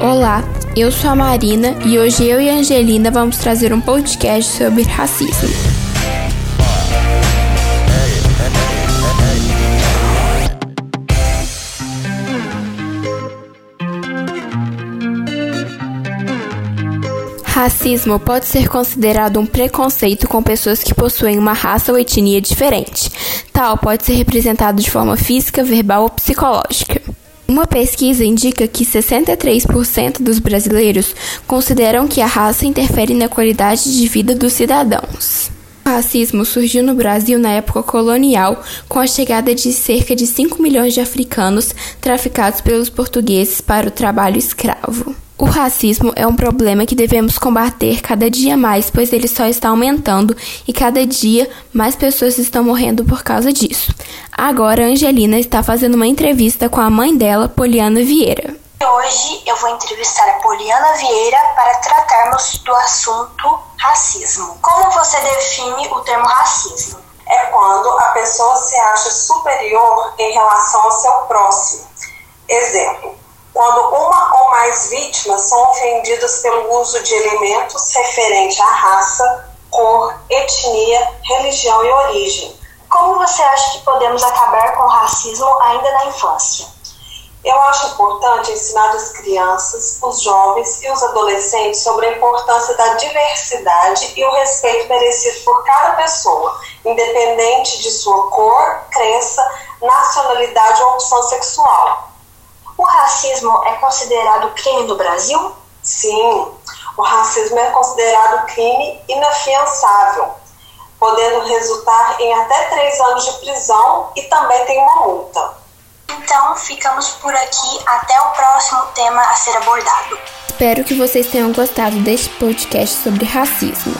Olá, eu sou a Marina e hoje eu e a Angelina vamos trazer um podcast sobre racismo. Racismo pode ser considerado um preconceito com pessoas que possuem uma raça ou etnia diferente. Tal pode ser representado de forma física, verbal ou psicológica. Uma pesquisa indica que 63% dos brasileiros consideram que a raça interfere na qualidade de vida dos cidadãos. O racismo surgiu no Brasil na época colonial, com a chegada de cerca de 5 milhões de africanos traficados pelos portugueses para o trabalho escravo. O racismo é um problema que devemos combater cada dia mais, pois ele só está aumentando e cada dia mais pessoas estão morrendo por causa disso. Agora, Angelina está fazendo uma entrevista com a mãe dela, Poliana Vieira. Hoje eu vou entrevistar a Poliana Vieira para tratarmos do assunto racismo. Como você define o termo racismo? É quando a pessoa se acha superior em relação ao seu próximo. Exemplo: quando uma ou mais vítimas são ofendidas pelo uso de elementos referentes à raça, cor, etnia, religião e origem. Como você acha que podemos acabar com o racismo ainda na infância? Eu acho importante ensinar as crianças, os jovens e os adolescentes sobre a importância da diversidade e o respeito merecido por cada pessoa, independente de sua cor, crença, nacionalidade ou opção sexual. O racismo é considerado crime no Brasil? Sim, o racismo é considerado crime inafiançável, podendo resultar em até três anos de prisão e também tem uma multa. Então, ficamos por aqui. Até o próximo tema a ser abordado. Espero que vocês tenham gostado deste podcast sobre racismo.